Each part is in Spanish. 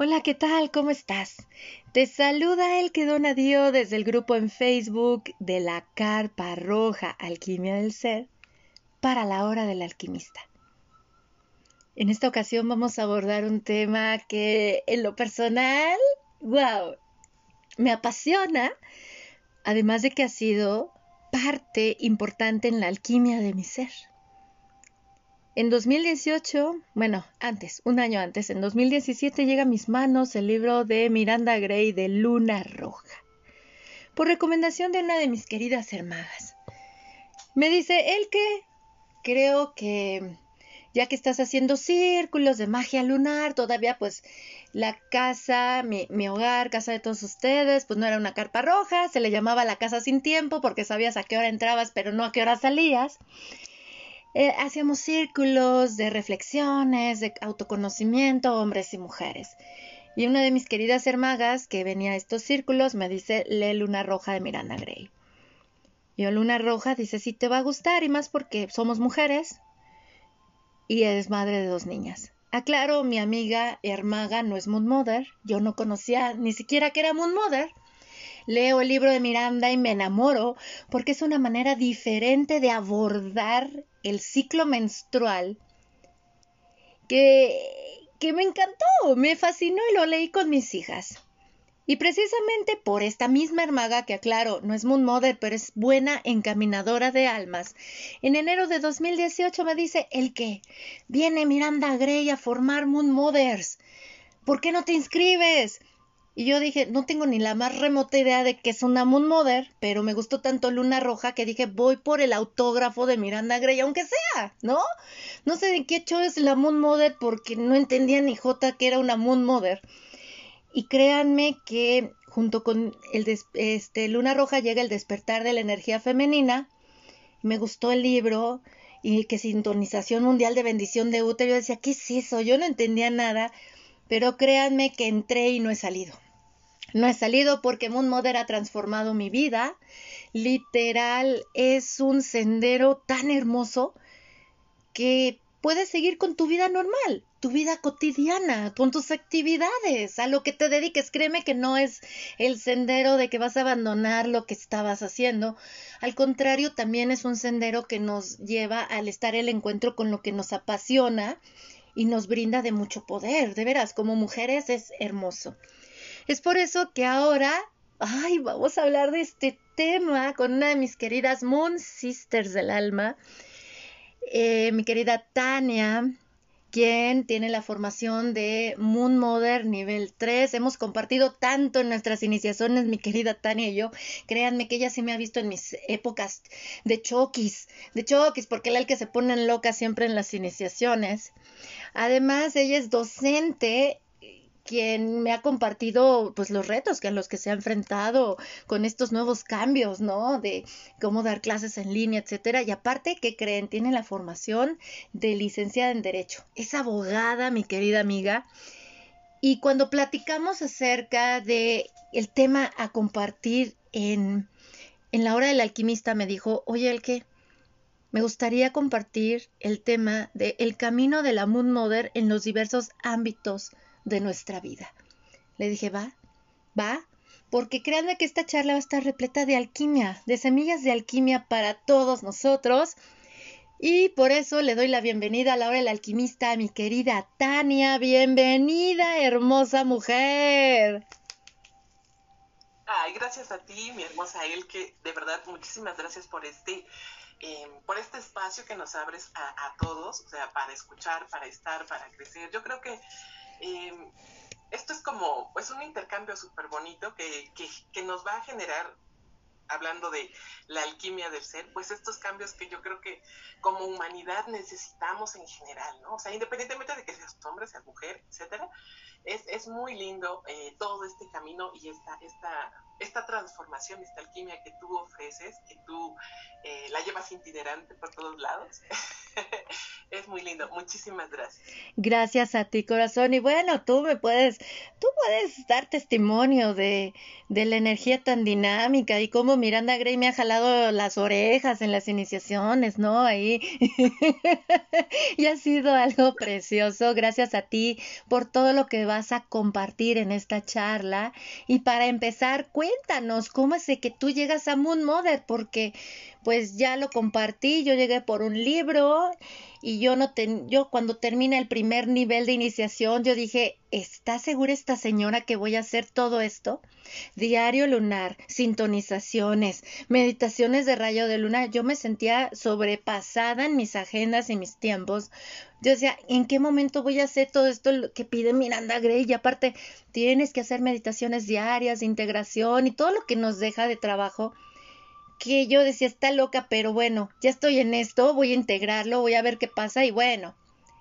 Hola, ¿qué tal? ¿Cómo estás? Te saluda el que dona Dio desde el grupo en Facebook de la Carpa Roja Alquimia del Ser para la hora del alquimista. En esta ocasión vamos a abordar un tema que en lo personal, wow, me apasiona, además de que ha sido parte importante en la alquimia de mi ser. En 2018, bueno, antes, un año antes, en 2017 llega a mis manos el libro de Miranda Gray de Luna Roja, por recomendación de una de mis queridas hermanas. Me dice, el que creo que ya que estás haciendo círculos de magia lunar, todavía pues la casa, mi, mi, hogar, casa de todos ustedes, pues no era una carpa roja, se le llamaba la casa sin tiempo porque sabías a qué hora entrabas pero no a qué hora salías. Eh, hacíamos círculos de reflexiones, de autoconocimiento, hombres y mujeres. Y una de mis queridas hermagas que venía a estos círculos me dice, lee Luna Roja de Miranda Gray. Yo Luna Roja dice, sí te va a gustar y más porque somos mujeres y es madre de dos niñas. Aclaro, mi amiga Hermaga no es Moon Mother, yo no conocía ni siquiera que era Moon Mother. Leo el libro de Miranda y me enamoro porque es una manera diferente de abordar el ciclo menstrual que, que me encantó, me fascinó y lo leí con mis hijas. Y precisamente por esta misma hermaga, que aclaro, no es Moon Mother, pero es buena encaminadora de almas, en enero de 2018 me dice, ¿el qué? Viene Miranda Gray a formar Moon Mothers. ¿Por qué no te inscribes? Y yo dije, no tengo ni la más remota idea de que es una Moon Mother, pero me gustó tanto Luna Roja que dije, voy por el autógrafo de Miranda Gray, aunque sea, ¿no? No sé de qué hecho es la Moon Mother porque no entendía ni J que era una Moon Mother. Y créanme que junto con el este, Luna Roja llega el despertar de la energía femenina. Me gustó el libro y que sintonización mundial de bendición de útero. Yo decía, ¿qué es eso? Yo no entendía nada, pero créanme que entré y no he salido. No he salido porque Moon Mother ha transformado mi vida. Literal, es un sendero tan hermoso que puedes seguir con tu vida normal, tu vida cotidiana, con tus actividades, a lo que te dediques. Créeme que no es el sendero de que vas a abandonar lo que estabas haciendo. Al contrario, también es un sendero que nos lleva al estar el encuentro con lo que nos apasiona y nos brinda de mucho poder. De veras, como mujeres es hermoso. Es por eso que ahora, ay, vamos a hablar de este tema con una de mis queridas Moon Sisters del alma, eh, mi querida Tania, quien tiene la formación de Moon Mother nivel 3. Hemos compartido tanto en nuestras iniciaciones, mi querida Tania y yo. Créanme que ella sí me ha visto en mis épocas de choquis, de choquis, porque él el que se ponen loca siempre en las iniciaciones. Además, ella es docente quien me ha compartido pues los retos que a los que se ha enfrentado con estos nuevos cambios, ¿no? De cómo dar clases en línea, etcétera. Y aparte, ¿qué creen? Tiene la formación de licenciada en Derecho. Es abogada, mi querida amiga. Y cuando platicamos acerca de el tema a compartir en, en la hora del alquimista, me dijo, oye, el que me gustaría compartir el tema de el camino de la Moon Mother en los diversos ámbitos de nuestra vida. Le dije, va, va, porque créanme que esta charla va a estar repleta de alquimia, de semillas de alquimia para todos nosotros. Y por eso le doy la bienvenida a la hora alquimista a mi querida Tania. Bienvenida, hermosa mujer. Ay, gracias a ti, mi hermosa Elke. De verdad, muchísimas gracias por este, eh, por este espacio que nos abres a todos, o sea, para escuchar, para estar, para crecer. Yo creo que esto es como, pues un intercambio súper bonito que, que, que nos va a generar hablando de la alquimia del ser, pues estos cambios que yo creo que como humanidad necesitamos en general, ¿no? O sea, independientemente de que seas hombre, seas mujer, etcétera, es, es muy lindo eh, todo este camino y esta, esta, esta transformación, esta alquimia que tú ofreces, que tú eh, la llevas itinerante por todos lados. es muy lindo. Muchísimas gracias. Gracias a ti, corazón. Y bueno, tú me puedes, tú puedes dar testimonio de, de la energía tan dinámica y cómo Miranda Gray me ha jalado las orejas en las iniciaciones, ¿no? Ahí. y ha sido algo precioso. Gracias a ti por todo lo que vas a compartir en esta charla. Y para empezar, cuéntanos cómo es que tú llegas a Moon Mother, porque pues ya lo compartí, yo llegué por un libro y yo no ten, yo cuando termina el primer nivel de iniciación yo dije, ¿está segura esta señora que voy a hacer todo esto? Diario lunar, sintonizaciones, meditaciones de rayo de luna, yo me sentía sobrepasada en mis agendas y mis tiempos. Yo decía, ¿en qué momento voy a hacer todo esto que pide Miranda Gray? Y aparte, tienes que hacer meditaciones diarias de integración y todo lo que nos deja de trabajo que yo decía, está loca, pero bueno, ya estoy en esto, voy a integrarlo, voy a ver qué pasa y bueno.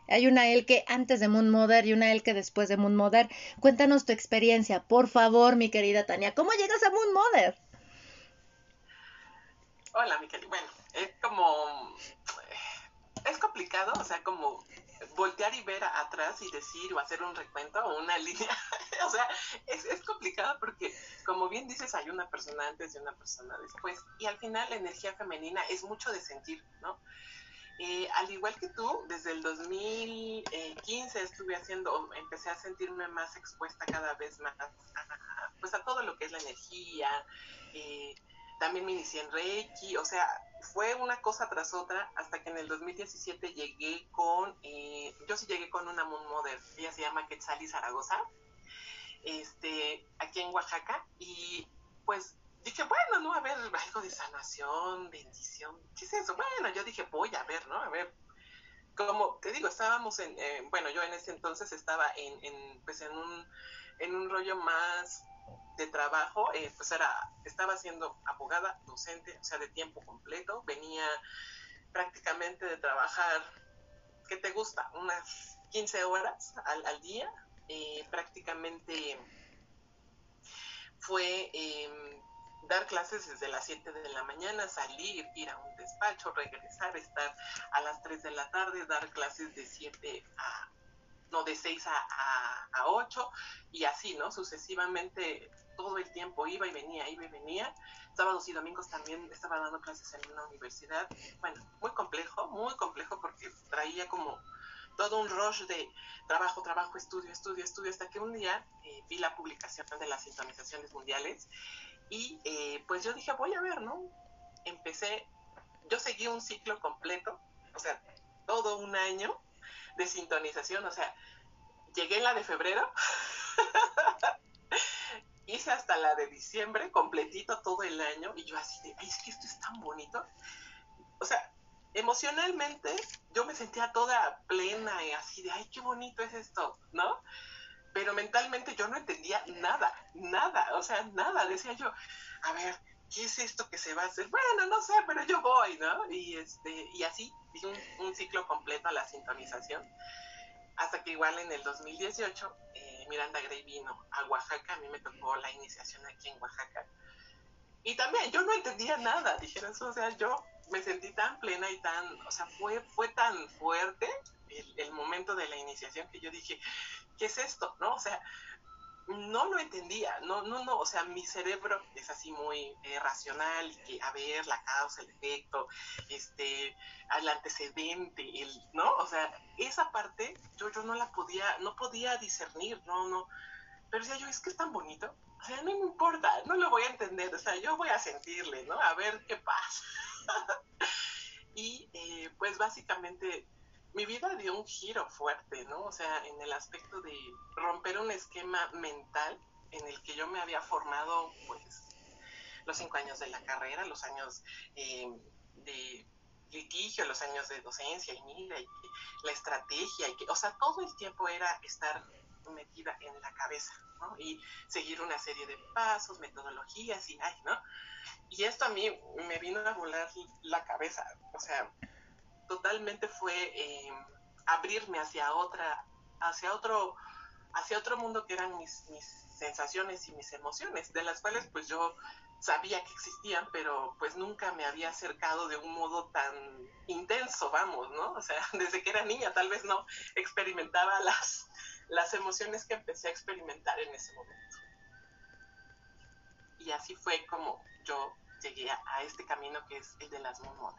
Hay una que antes de Moon Mother y una que después de Moon Mother. Cuéntanos tu experiencia, por favor, mi querida Tania. ¿Cómo llegas a Moon Mother? Hola, mi. Bueno, es como... Es complicado, o sea, como voltear y ver atrás y decir o hacer un recuento o una línea. o sea, es, es, complicado porque, como bien dices, hay una persona antes y una persona después. Y al final la energía femenina es mucho de sentir, ¿no? Eh, al igual que tú, desde el 2015 estuve haciendo, empecé a sentirme más expuesta cada vez más a, pues a todo lo que es la energía, eh, también me inicié en Reiki, o sea, fue una cosa tras otra hasta que en el 2017 llegué con, eh, yo sí llegué con una Moon Mother, ella se llama Quetzali Zaragoza, este, aquí en Oaxaca, y pues dije, bueno, no, a ver, algo de sanación, bendición, ¿qué es eso? Bueno, yo dije, voy a ver, ¿no? A ver, como te digo, estábamos en, eh, bueno, yo en ese entonces estaba en, en, pues en un, en un rollo más de trabajo, eh, pues era, estaba siendo abogada, docente, o sea, de tiempo completo, venía prácticamente de trabajar, ¿qué te gusta? Unas 15 horas al, día, eh, prácticamente fue em, dar clases desde las 7 de la mañana, salir, ir a un despacho, regresar, estar a las 3 de la tarde, dar clases de 7 a, no, de 6 a, a 8 y así, ¿no? Sucesivamente todo el tiempo, iba y venía, iba y venía. Sábados y domingos también estaba dando clases en una universidad. Bueno, muy complejo, muy complejo porque traía como todo un rush de trabajo, trabajo, estudio, estudio, estudio, hasta que un día eh, vi la publicación de las sintonizaciones mundiales y eh, pues yo dije, voy a ver, ¿no? Empecé, yo seguí un ciclo completo, o sea, todo un año de sintonización, o sea, llegué en la de febrero hice hasta la de diciembre, completito todo el año, y yo así de, ay, es que esto es tan bonito. O sea, emocionalmente yo me sentía toda plena y así de, ay, qué bonito es esto, ¿no? Pero mentalmente yo no entendía nada, nada, o sea, nada. Decía yo, a ver, ¿qué es esto que se va a hacer? Bueno, no sé, pero yo voy, ¿no? Y, este, y así, un, un ciclo completo a la sintonización. Hasta que igual en el 2018 Miranda Gray vino a Oaxaca, a mí me tocó la iniciación aquí en Oaxaca. Y también yo no entendía nada, dijeras, o sea, yo me sentí tan plena y tan, o sea, fue, fue tan fuerte el, el momento de la iniciación que yo dije, ¿qué es esto? ¿No? O sea, no lo entendía, no, no, no, o sea, mi cerebro es así muy eh, racional, que a ver, la causa, el efecto, este, el antecedente, el, ¿no? O sea, esa parte yo, yo no la podía, no podía discernir, no, no, pero decía yo, es que es tan bonito, o sea, no me importa, no lo voy a entender, o sea, yo voy a sentirle, ¿no? A ver qué pasa. y eh, pues básicamente mi vida dio un giro fuerte, ¿no? O sea, en el aspecto de romper un esquema mental en el que yo me había formado, pues, los cinco años de la carrera, los años eh, de litigio, los años de docencia y mira, y la estrategia, y que, o sea, todo el tiempo era estar metida en la cabeza, ¿no? Y seguir una serie de pasos, metodologías y, ay, ¿no? Y esto a mí me vino a volar la cabeza, o sea, totalmente fue eh, abrirme hacia otra, hacia otro, hacia otro mundo que eran mis, sensaciones y mis emociones, de las cuales pues yo sabía que existían, pero pues nunca me había acercado de un modo tan intenso, vamos, ¿no? O sea, desde que era niña tal vez no experimentaba las, las emociones que empecé a experimentar en ese momento. Y así fue como yo llegué a, este camino que es el de las Moon.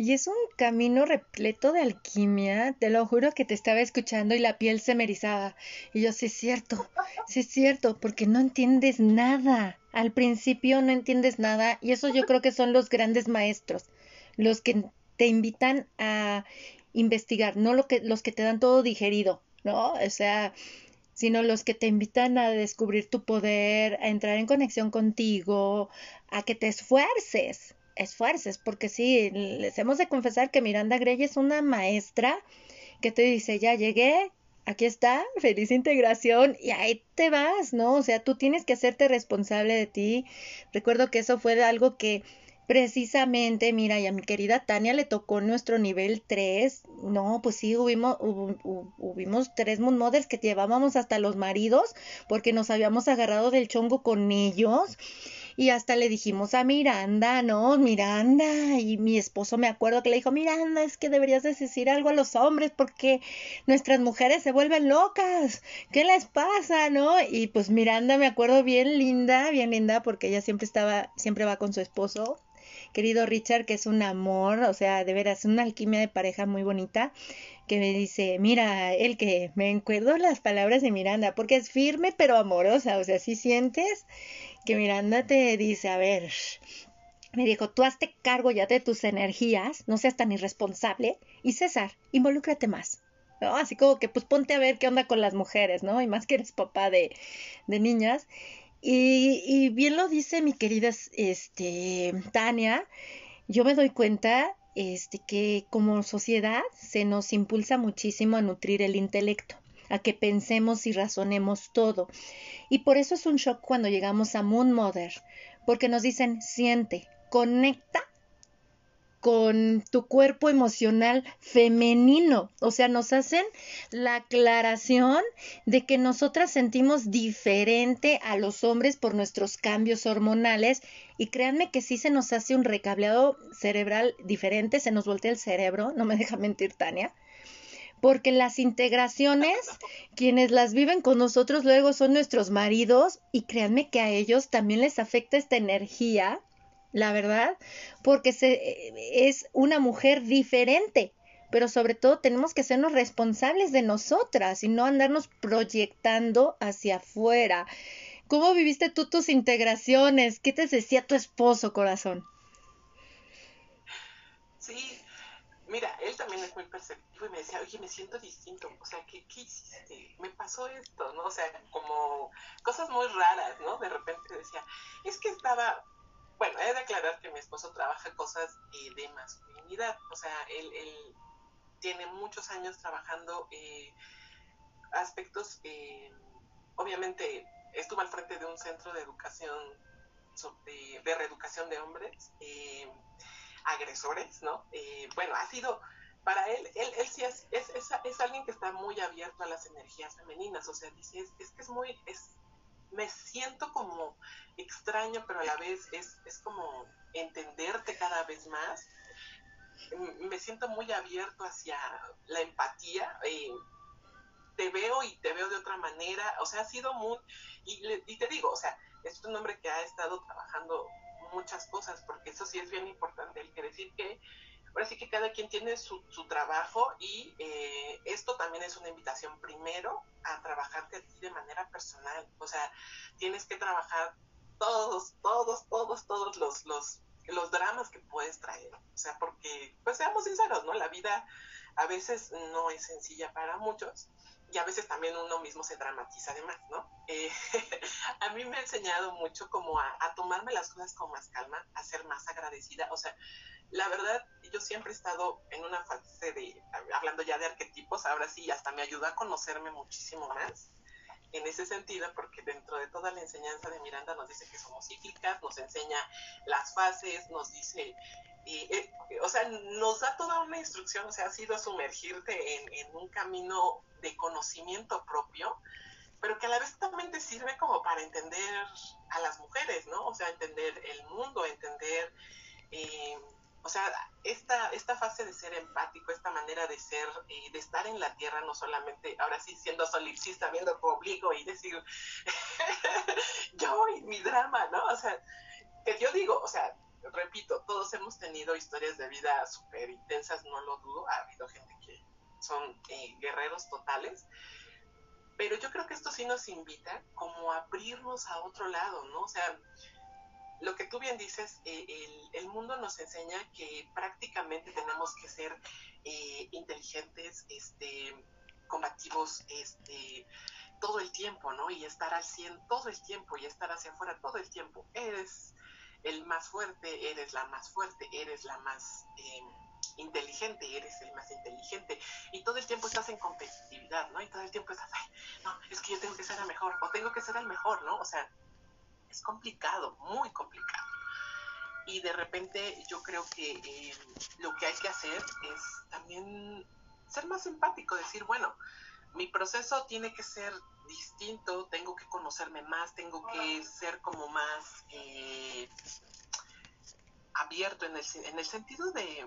Y es un camino repleto de alquimia, te lo juro que te estaba escuchando y la piel se me erizaba. Y yo, sí es cierto, sí es cierto, porque no entiendes nada. Al principio no entiendes nada y eso yo creo que son los grandes maestros, los que te invitan a investigar, no lo que, los que te dan todo digerido, ¿no? O sea, sino los que te invitan a descubrir tu poder, a entrar en conexión contigo, a que te esfuerces, esfuerces, porque sí, les hemos de confesar que Miranda Grey es una maestra que te dice, ya llegué, aquí está, feliz integración y ahí te vas, ¿no? O sea, tú tienes que hacerte responsable de ti. Recuerdo que eso fue algo que precisamente, mira, y a mi querida Tania le tocó nuestro nivel 3. No, pues sí, hubimos, hubimos tres moon mothers que llevábamos hasta los maridos porque nos habíamos agarrado del chongo con ellos y hasta le dijimos a Miranda, no, Miranda, y mi esposo me acuerdo que le dijo, Miranda, es que deberías decir algo a los hombres porque nuestras mujeres se vuelven locas, ¿qué les pasa, no? Y pues Miranda me acuerdo bien linda, bien linda, porque ella siempre estaba, siempre va con su esposo, querido Richard, que es un amor, o sea, de veras, una alquimia de pareja muy bonita, que me dice, mira, el que me acuerdo las palabras de Miranda, porque es firme pero amorosa, o sea, si sientes que Miranda te dice, a ver, me dijo, tú hazte cargo ya de tus energías, no seas tan irresponsable, y César, involúcrate más. Así como que pues ponte a ver qué onda con las mujeres, ¿no? Y más que eres papá de, de niñas. Y, y, bien lo dice mi querida este, Tania, yo me doy cuenta este, que como sociedad se nos impulsa muchísimo a nutrir el intelecto a que pensemos y razonemos todo. Y por eso es un shock cuando llegamos a Moon Mother, porque nos dicen, siente, conecta con tu cuerpo emocional femenino. O sea, nos hacen la aclaración de que nosotras sentimos diferente a los hombres por nuestros cambios hormonales y créanme que sí se nos hace un recableado cerebral diferente, se nos voltea el cerebro, no me deja mentir Tania porque las integraciones, quienes las viven con nosotros luego son nuestros maridos y créanme que a ellos también les afecta esta energía, la verdad, porque se, es una mujer diferente, pero sobre todo tenemos que sernos responsables de nosotras y no andarnos proyectando hacia afuera. ¿Cómo viviste tú tus integraciones? ¿Qué te decía tu esposo, corazón? Sí, Mira, él también es muy perceptivo y me decía, oye, me siento distinto, o sea, ¿qué, ¿qué, hiciste? Me pasó esto, ¿no? O sea, como cosas muy raras, ¿no? De repente decía, es que estaba, bueno, he de aclarar que mi esposo trabaja cosas eh, de masculinidad, o sea, él, él, tiene muchos años trabajando eh, aspectos, eh, obviamente estuvo al frente de un centro de educación, de, de reeducación de hombres, agresores, ¿no? Eh, bueno, ha sido, para él, él, él sí es, es, es, alguien que está muy abierto a las energías femeninas, o sea, dice, es, que es muy, es, me siento como extraño, pero a la vez es, es como entenderte cada vez más. Me siento muy abierto hacia la empatía. Eh, te veo y te veo de otra manera. O sea, ha sido muy... Y, y te digo, o sea, es un hombre que ha estado trabajando muchas cosas, porque eso sí es bien importante, el que decir que ahora sí que cada quien tiene su, su trabajo y eh, esto también es una invitación primero a trabajarte a ti de manera personal, o sea, tienes que trabajar todos, todos, todos, todos los, los, los dramas que puedes traer, o sea, porque, pues seamos sinceros, ¿no? La vida a veces no es sencilla para muchos y a veces también uno mismo se dramatiza además, ¿no? Eh, a mí me ha enseñado mucho como a, tomarme las cosas con más calma, a ser más agradecida. O sea, la verdad, yo siempre he estado en una fase de, hablando ya de arquetipos, ahora sí, hasta me ayuda a conocerme muchísimo más en ese sentido, porque dentro de toda la enseñanza de Miranda nos dice que somos cíclicas, nos enseña las fases, nos dice eh, o sea, nos da toda una instrucción, o sea, ha sido sumergirte en, un camino de conocimiento propio pero que a la vez también te sirve como para entender a las mujeres, ¿no? O sea, entender el mundo, entender, eh, o sea, esta, esta fase de ser empático, esta manera de ser, eh, de estar en la tierra, no solamente, ahora sí, siendo solipsista, viendo tu obligo y decir, yo y mi drama, ¿no? O sea, que yo digo, o sea, repito, todos hemos tenido historias de vida súper intensas, no lo dudo, ha habido gente que son eh, guerreros totales, pero yo creo que esto sí nos invita como a abrirnos a otro lado, ¿no? O sea, lo que tú bien dices, eh, el, mundo nos enseña que prácticamente tenemos que ser eh, inteligentes, este, combativos, este, todo el tiempo, ¿no? Y estar al 100 todo el tiempo y estar hacia afuera todo el tiempo. Eres el más fuerte, eres la más fuerte, eres la más eh, inteligente, eres el más inteligente. Y todo el tiempo estás en competitividad, ¿no? Y todo el tiempo estás, ay, no, es que yo tengo que ser el mejor, o tengo que ser el mejor, ¿no? O sea, es complicado, muy complicado. Y de repente yo creo que eh, lo que hay que hacer es también ser más empático, decir, bueno, mi proceso tiene que ser distinto, tengo que conocerme más, tengo que ser como más eh, abierto en el, en el sentido de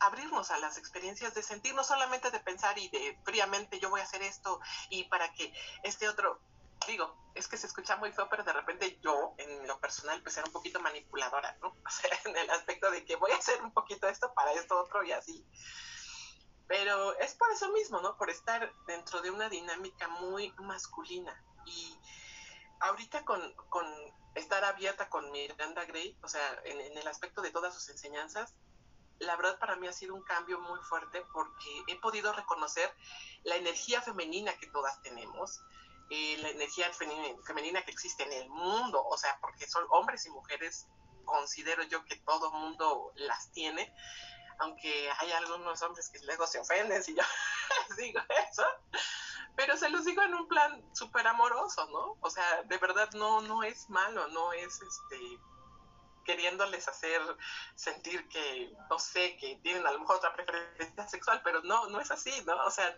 abrirnos a las experiencias, de sentir, no solamente de pensar y de fríamente yo voy a hacer esto y para que este otro, digo, es que se escucha muy feo, pero de repente yo, en lo personal, pues era un poquito manipuladora, ¿no? O sea, en el aspecto de que voy a hacer un poquito esto para esto otro y así. Pero es por eso mismo, ¿no? Por estar dentro de una dinámica muy masculina. Y ahorita con, con estar abierta con Miranda Gray, o sea, en, el aspecto de todas sus enseñanzas, la verdad para mí ha sido un cambio muy fuerte porque he podido reconocer la energía femenina que todas tenemos, la energía femenina, que existe en el mundo, o sea, porque son hombres y mujeres, considero yo que todo mundo las tiene, aunque hay algunos hombres que luego se ofenden si yo digo eso, pero se los digo en un plan súper amoroso, ¿no? O sea, de verdad no, no es malo, no es este queriéndoles hacer sentir que, no sé, que tienen a lo mejor otra preferencia sexual, pero no, no es así, ¿no? O sea,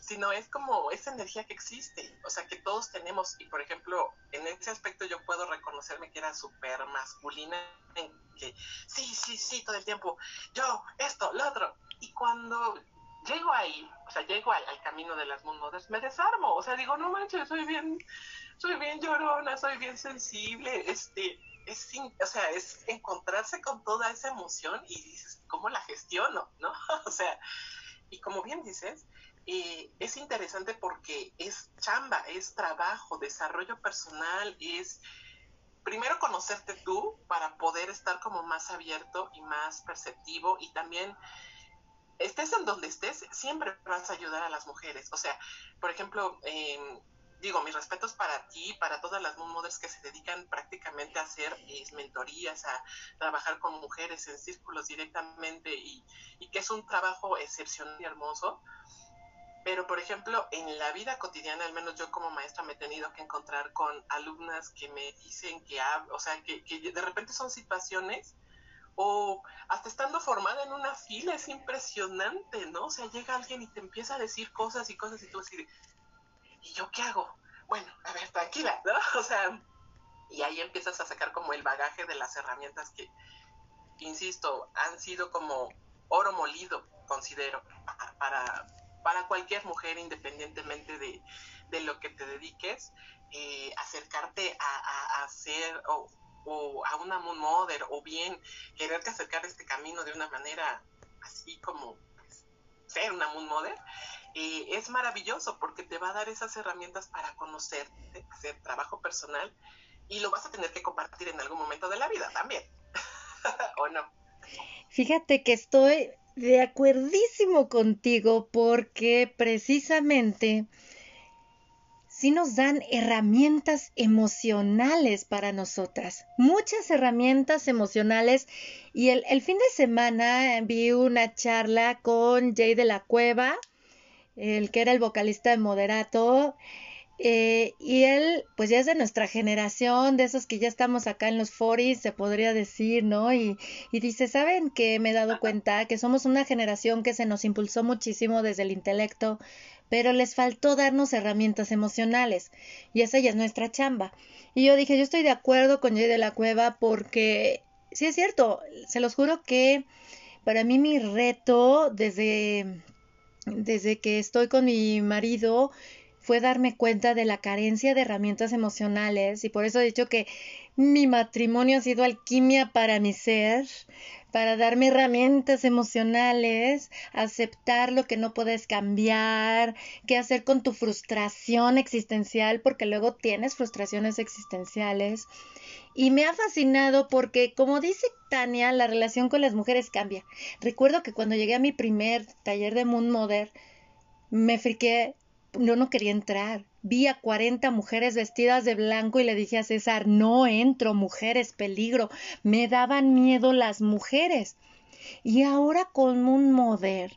sino es como esa energía que existe, o sea, que todos tenemos, y por ejemplo, en ese aspecto yo puedo reconocerme que era súper masculina, en que sí, sí, sí, todo el tiempo, yo, esto, lo otro, y cuando llego ahí, o sea, llego al, camino de las Moon Mothers, me desarmo, o sea, digo, no manches, soy bien, soy bien llorona, soy bien sensible, este, es, o sea, es encontrarse con toda esa emoción y dices, ¿cómo la gestiono? ¿No? o sea, y como bien dices, es interesante porque es chamba, es trabajo, desarrollo personal, es primero conocerte tú para poder estar como más abierto y más perceptivo y también estés en donde estés, siempre vas a ayudar a las mujeres. O sea, por ejemplo, eh, digo, mis respetos para ti, para todas las mothers que se dedican prácticamente a hacer mentorías, a trabajar con mujeres en círculos directamente y, y que es un trabajo excepcional y hermoso. Pero, por ejemplo, en la vida cotidiana, al menos yo como maestra me he tenido que encontrar con alumnas que me dicen que, o sea, que, de repente son situaciones o hasta estando formada en una fila es impresionante, ¿no? O sea, llega alguien y te empieza a decir cosas y cosas y tú así ¿y yo qué hago? Bueno, a ver, tranquila, ¿no? O sea, y ahí empiezas a sacar como el bagaje de las herramientas que, insisto, han sido como oro molido, considero, para, para cualquier mujer, independientemente de, lo que te dediques, eh, acercarte a, hacer o, a una moon mother o bien quererte acercar a este camino de una manera así como pues, ser una moon mother, eh, es maravilloso porque te va a dar esas herramientas para conocerte, hacer trabajo personal y lo vas a tener que compartir en algún momento de la vida también, ¿o no? Fíjate que estoy de acuerdísimo contigo porque precisamente sí nos dan herramientas emocionales para nosotras, muchas herramientas emocionales. Y el, el, fin de semana vi una charla con Jay de la Cueva, el que era el vocalista de Moderato, eh, y él, pues ya es de nuestra generación, de esos que ya estamos acá en los 40 se podría decir, ¿no? Y, y dice, ¿saben que me he dado cuenta que somos una generación que se nos impulsó muchísimo desde el intelecto pero les faltó darnos herramientas emocionales y esa ya es nuestra chamba. Y yo dije, yo estoy de acuerdo con Jay de la Cueva porque sí es cierto, se los juro que para mí mi reto desde, desde que estoy con mi marido fue darme cuenta de la carencia de herramientas emocionales y por eso he dicho que mi matrimonio ha sido alquimia para mi ser, para darme herramientas emocionales, aceptar lo que no puedes cambiar, qué hacer con tu frustración existencial, porque luego tienes frustraciones existenciales. Y me ha fascinado porque, como dice Tania, la relación con las mujeres cambia. Recuerdo que cuando llegué a mi primer taller de Moon Mother, me friqué, no, no quería entrar. Vi a 40 mujeres vestidas de blanco y le dije a César, no entro, mujeres, peligro. Me daban miedo las mujeres. Y ahora con Moon Mother,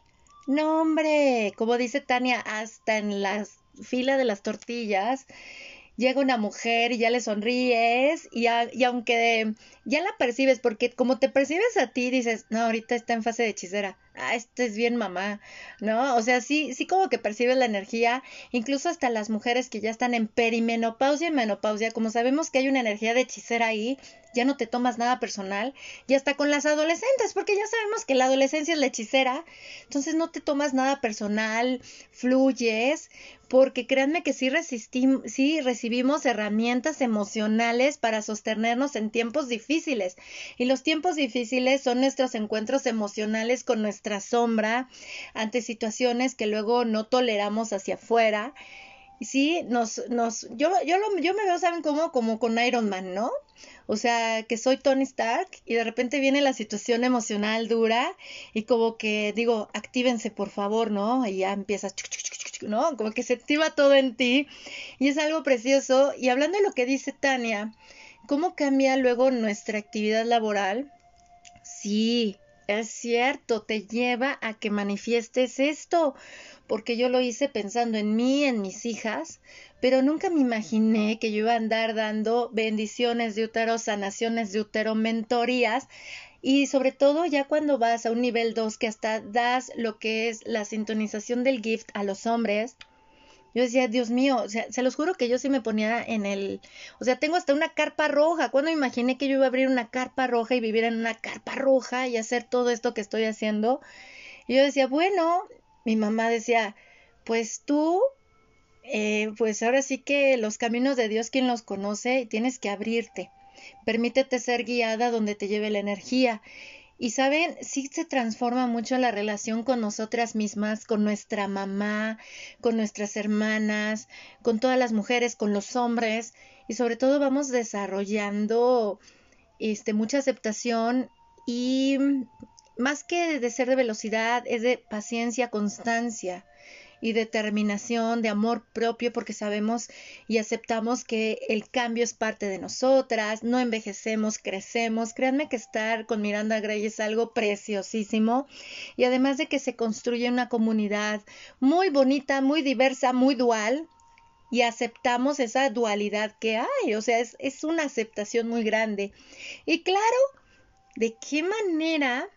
no hombre, como dice Tania, hasta en la fila de las tortillas, llega una mujer y ya le sonríes y, y aunque ya la percibes, porque como te percibes a ti, dices, no, ahorita está en fase de hechicera, ah, este es bien mamá, ¿no? O sea, sí, sí como que percibes la energía, incluso hasta las mujeres que ya están en perimenopausia y menopausia, como sabemos que hay una energía de hechicera ahí, ya no te tomas nada personal, y hasta con las adolescentes, porque ya sabemos que la adolescencia es la hechicera, entonces no te tomas nada personal, fluyes, porque créanme que sí, sí recibimos herramientas emocionales para sostenernos en tiempos difíciles. Y los tiempos difíciles son nuestros encuentros emocionales con nuestra sombra ante situaciones que luego no toleramos hacia afuera. Y sí, nos, nos, yo, yo, yo me veo, ¿saben cómo? Como con Iron Man, ¿no? O sea, que soy Tony Stark y de repente viene la situación emocional dura y como que digo, actívense por favor, ¿no? Y ya empiezas, ¿no? Como que se activa todo en ti y es algo precioso. Y hablando de lo que dice Tania, ¿cómo cambia luego nuestra actividad laboral? Sí, es cierto, te lleva a que manifiestes esto, porque yo lo hice pensando en mí, en mis hijas, pero nunca me imaginé que yo iba a andar dando bendiciones de útero, sanaciones de útero, mentorías y sobre todo ya cuando vas a un nivel 2 que hasta das lo que es la sintonización del gift a los hombres, yo decía, Dios mío, o sea, se los juro que yo sí me ponía en el, o sea, tengo hasta una carpa roja. Cuando imaginé que yo iba a abrir una carpa roja y vivir en una carpa roja y hacer todo esto que estoy haciendo? Y yo decía, bueno, mi mamá decía, pues tú, eh, pues ahora sí que los caminos de Dios, quien los conoce, tienes que abrirte. Permítete ser guiada donde te lleve la energía. Y saben, sí se transforma mucho la relación con nosotras mismas, con nuestra mamá, con nuestras hermanas, con todas las mujeres, con los hombres. Y sobre todo vamos desarrollando este, mucha aceptación y más que de ser de velocidad, es de paciencia, constancia y determinación, de amor propio, porque sabemos y aceptamos que el cambio es parte de nosotras, no envejecemos, crecemos. Créanme que estar con Miranda Gray es algo preciosísimo y además de que se construye una comunidad muy bonita, muy diversa, muy dual, y aceptamos esa dualidad que hay, o sea, es, es una aceptación muy grande. Y claro, ¿de qué manera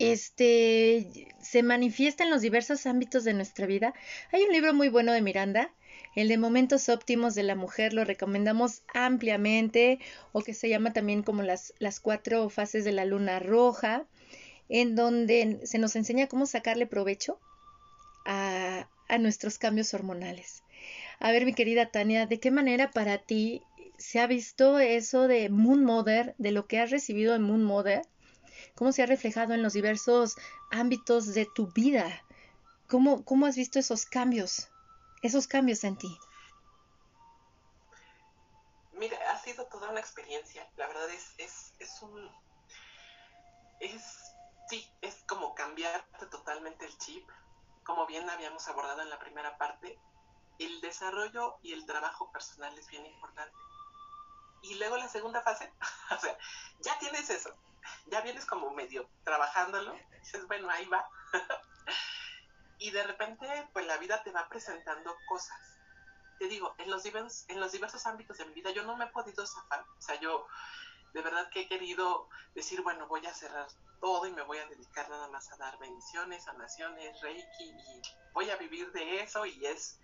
este se manifiesta en los diversos ámbitos de nuestra vida. Hay un libro muy bueno de Miranda, el de Momentos óptimos de la mujer, lo recomendamos ampliamente, o que se llama también como las, las cuatro fases de la luna roja, en donde se nos enseña cómo sacarle provecho a, a nuestros cambios hormonales. A ver, mi querida Tania, ¿de qué manera para ti se ha visto eso de Moon Mother, de lo que has recibido en Moon Mother? Cómo se ha reflejado en los diversos ámbitos de tu vida. ¿Cómo, cómo has visto esos cambios, esos cambios en ti? Mira, ha sido toda una experiencia. La verdad es, es, es un... Es, sí, es como cambiarte totalmente el chip. Como bien habíamos abordado en la primera parte, el desarrollo y el trabajo personal es bien importante. Y luego la segunda fase, o sea, ya tienes eso, ya vienes como medio trabajándolo, dices, bueno, ahí va. y de repente, pues la vida te va presentando cosas. Te digo, en los, diversos, en los diversos ámbitos de mi vida yo no me he podido zafar. O sea, yo de verdad que he querido decir, bueno, voy a cerrar todo y me voy a dedicar nada más a dar bendiciones, sanaciones, reiki y voy a vivir de eso y es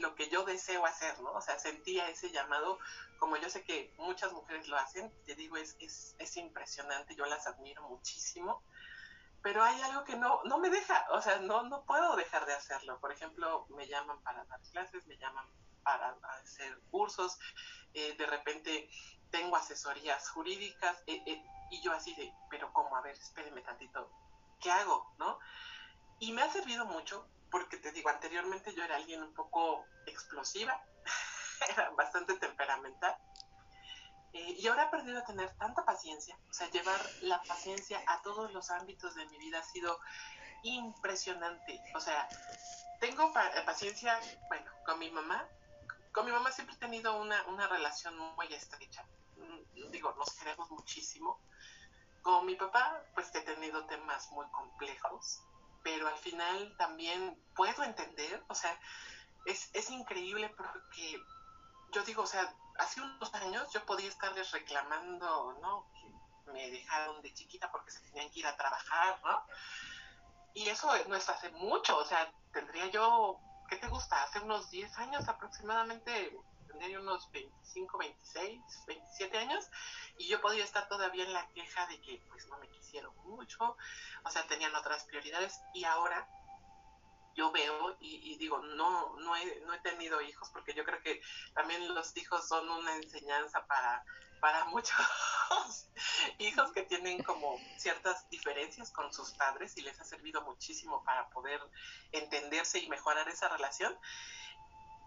lo que yo deseo hacer, ¿no? O sea, sentía ese llamado, como yo sé que muchas mujeres lo hacen, te digo, es, es, es impresionante, yo las admiro muchísimo, pero hay algo que no, no me deja, o sea, no, no puedo dejar de hacerlo. Por ejemplo, me llaman para dar clases, me llaman para hacer cursos, eh, de repente tengo asesorías jurídicas, eh, eh, y yo así de, pero ¿cómo? A ver, espéreme tantito, ¿qué hago? ¿No? Y me ha servido mucho porque te digo, anteriormente yo era alguien un poco explosiva, era bastante temperamental, eh, y ahora he aprendido a tener tanta paciencia, o sea, llevar la paciencia a todos los ámbitos de mi vida ha sido impresionante, o sea, tengo paciencia, bueno, con mi mamá, con mi mamá siempre he tenido una, una relación muy estrecha, mm, digo, nos queremos muchísimo, con mi papá, pues he tenido temas muy complejos, pero al final también puedo entender, o sea, es, es increíble porque yo digo, o sea, hace unos años yo podía estarles reclamando, ¿no? Que me dejaron de chiquita porque se tenían que ir a trabajar, ¿no? Y eso no es hace mucho, o sea, tendría yo, ¿qué te gusta? Hace unos 10 años aproximadamente, tendría unos 25, 26, 27 años, y yo podía estar todavía en la queja de que pues no me quisieron mucho, o sea, tenían otras prioridades y ahora yo veo y, digo, no, no he, no he tenido hijos porque yo creo que también los hijos son una enseñanza para, para muchos hijos que tienen como ciertas diferencias con sus padres y les ha servido muchísimo para poder entenderse y mejorar esa relación.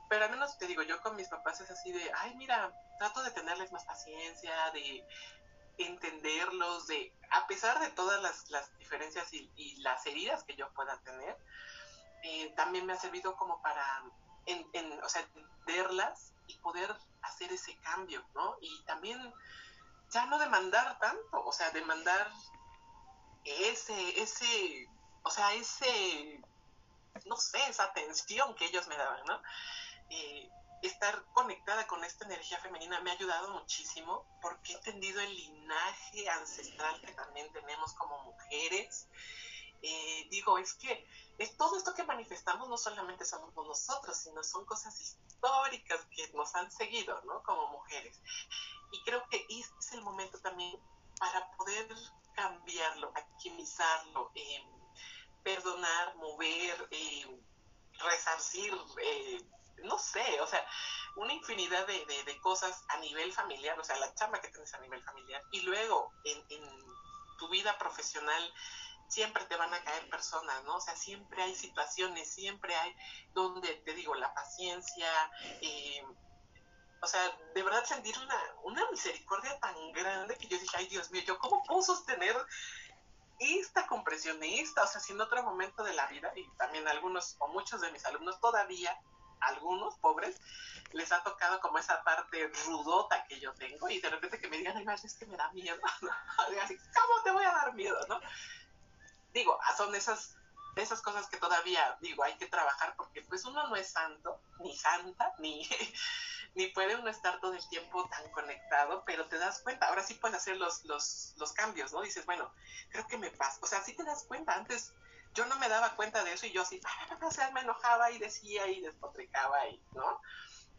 Pero al menos te digo, yo con mis papás es así de, ay, mira, trato de tenerles más paciencia, de entenderlos, de, a pesar de todas las, las diferencias y, las heridas que yo pueda tener, eh, también me ha servido como para, en, en, o sea, entenderlas y poder hacer ese cambio, ¿no? Y también ya no demandar tanto, o sea, demandar ese, ese, o sea, ese, no sé, esa atención que ellos me daban, ¿no? Eh, estar conectada con esta energía femenina me ha ayudado muchísimo porque he entendido el linaje ancestral que también tenemos como mujeres. Eh, digo, es que es todo esto que manifestamos no solamente somos nosotros, sino son cosas históricas que nos han seguido, ¿no? Como mujeres. Y creo que este es el momento también para poder cambiarlo, alquimizarlo, eh, perdonar, mover, eh, resarcir, eh, no sé, o sea, una infinidad de, de, cosas a nivel familiar, o sea, la chamba que tienes a nivel familiar. Y luego, en, en, tu vida profesional, siempre te van a caer personas, ¿no? O sea, siempre hay situaciones, siempre hay donde, te digo, la paciencia, eh, o sea, de verdad sentir una, una misericordia tan grande que yo dije, ay Dios mío, ¿yo cómo puedo sostener esta compresión, esta, o sea, si en otro momento de la vida, y también algunos o muchos de mis alumnos todavía algunos pobres les ha tocado como esa parte rudota que yo tengo y de repente que me digan, ay, es que me da miedo. Así, ¿cómo te voy a dar miedo, no? Digo, ah, son esas, esas cosas que todavía, digo, hay que trabajar porque pues uno no es santo, ni santa, ni, ni puede uno estar todo el tiempo tan conectado, pero te das cuenta, ahora sí puedes hacer los, los, los cambios, ¿no? Dices, bueno, creo que me pasa, o sea, sí te das cuenta, antes yo no me daba cuenta de eso y yo así, o sea, me enojaba y decía y despotricaba y, ¿no?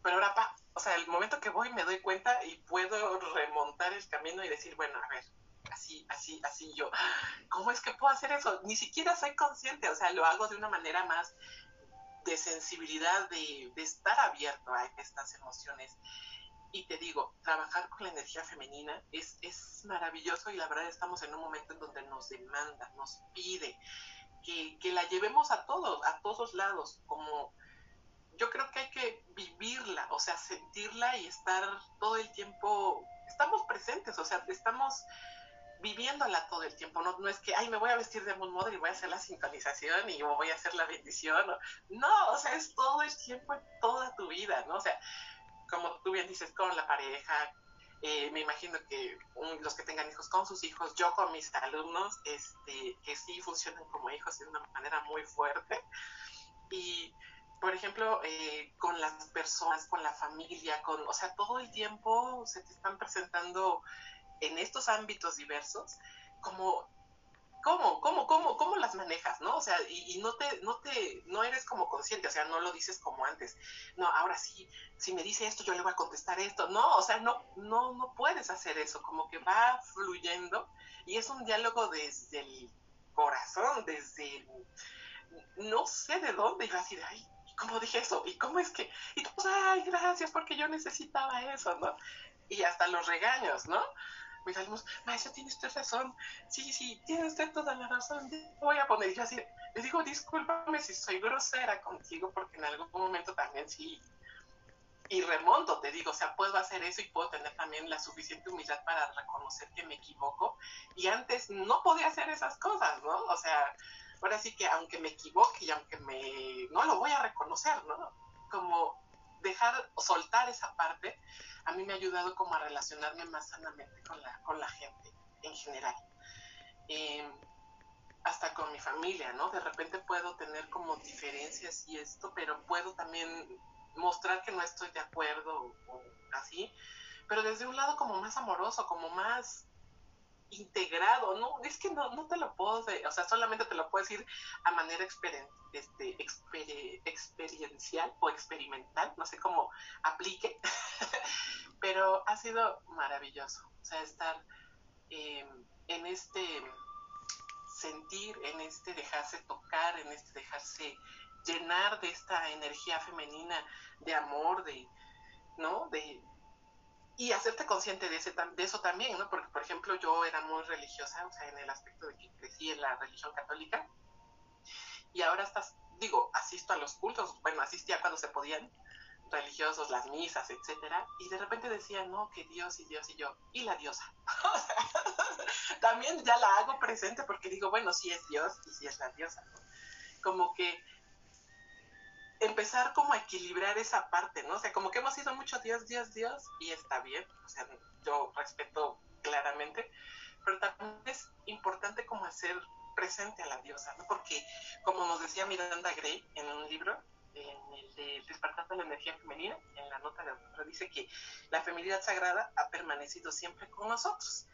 Pero ahora, pa, o sea, el momento que voy me doy cuenta y puedo remontar el camino y decir, bueno, a ver, así, así, así yo, ¿cómo es que puedo hacer eso? Ni siquiera soy consciente, o sea, lo hago de una manera más de sensibilidad, de, de estar abierto a estas emociones. Y te digo, trabajar con la energía femenina es, es maravilloso y la verdad estamos en un momento en donde nos demanda, nos pide que, la llevemos a todos, a todos lados, como yo creo que hay que vivirla, o sea, sentirla y estar todo el tiempo, estamos presentes, o sea, estamos viviéndola todo el tiempo, no, no es que, ay, me voy a vestir de Moon Mother y voy a hacer la sincronización y voy a hacer la bendición, no, o sea, es todo el tiempo, toda tu vida, ¿no? O sea, como tú bien dices, con la pareja, eh, me imagino que los que tengan hijos con sus hijos, yo con mis alumnos, este, que sí funcionan como hijos de una manera muy fuerte. Y, por ejemplo, eh, con las personas, con la familia, con, o sea, todo el tiempo se te están presentando en estos ámbitos diversos, como ¿cómo, cómo, cómo, cómo las manejas, no? O sea, y, no te, no te, no eres como consciente, o sea, no lo dices como antes. No, ahora sí, si me dice esto, yo le voy a contestar esto. No, o sea, no, no, no puedes hacer eso, como que va fluyendo y es un diálogo desde el corazón, desde el, no sé de dónde, iba a decir, ay, ¿cómo dije eso? ¿Y cómo es que? Y tú, ay, gracias, porque yo necesitaba eso, ¿no? Y hasta los regaños, ¿no? Mis alumnos, maestro, tiene usted razón, sí, sí, tiene usted toda la razón, voy a poner, yo así, le digo, discúlpame si soy grosera contigo, porque en algún momento también sí, y remonto, te digo, o sea, puedo hacer eso y puedo tener también la suficiente humildad para reconocer que me equivoco, y antes no podía hacer esas cosas, ¿no? O sea, ahora sí que aunque me equivoque y aunque me, no lo voy a reconocer, ¿no? Como dejar, soltar esa parte, mí me ha ayudado como a relacionarme más sanamente con la, con la gente en general. Em, hasta con mi familia, ¿no? De repente puedo tener como diferencias y esto, pero puedo también mostrar que no estoy de acuerdo o así, pero desde un lado como más amoroso, como más integrado, no, es que no, no te lo puedo, o sea, solamente te lo puedo decir a manera este, experiencial o experimental, no sé cómo aplique, pero ha sido maravilloso, o sea, estar em, en este sentir, en este dejarse tocar, en este dejarse llenar de esta energía femenina, de amor, de, ¿no? De, y hacerte consciente de, ese, de eso también, ¿no? Porque, por ejemplo, yo era muy religiosa, o sea, en el aspecto de que crecí en la religión católica, y ahora estás, digo, asisto a los cultos, bueno, asistía cuando se podían, religiosos, las misas, etcétera, y de repente decía, no, que Dios y Dios y yo, y la diosa. también ya la hago presente porque digo, bueno, sí es Dios y sí es la diosa, ¿no? Como que empezar como a equilibrar esa parte, ¿no? O sea, como que hemos sido mucho Dios, Dios, Dios, y está bien, o sea, yo respeto claramente, pero también es importante como hacer presente a la diosa, ¿no? Porque, como nos decía Miranda Gray en un libro, en el de Despertar de la Energía Femenina, en la nota de autora, dice que la feminidad sagrada ha permanecido siempre con nosotros.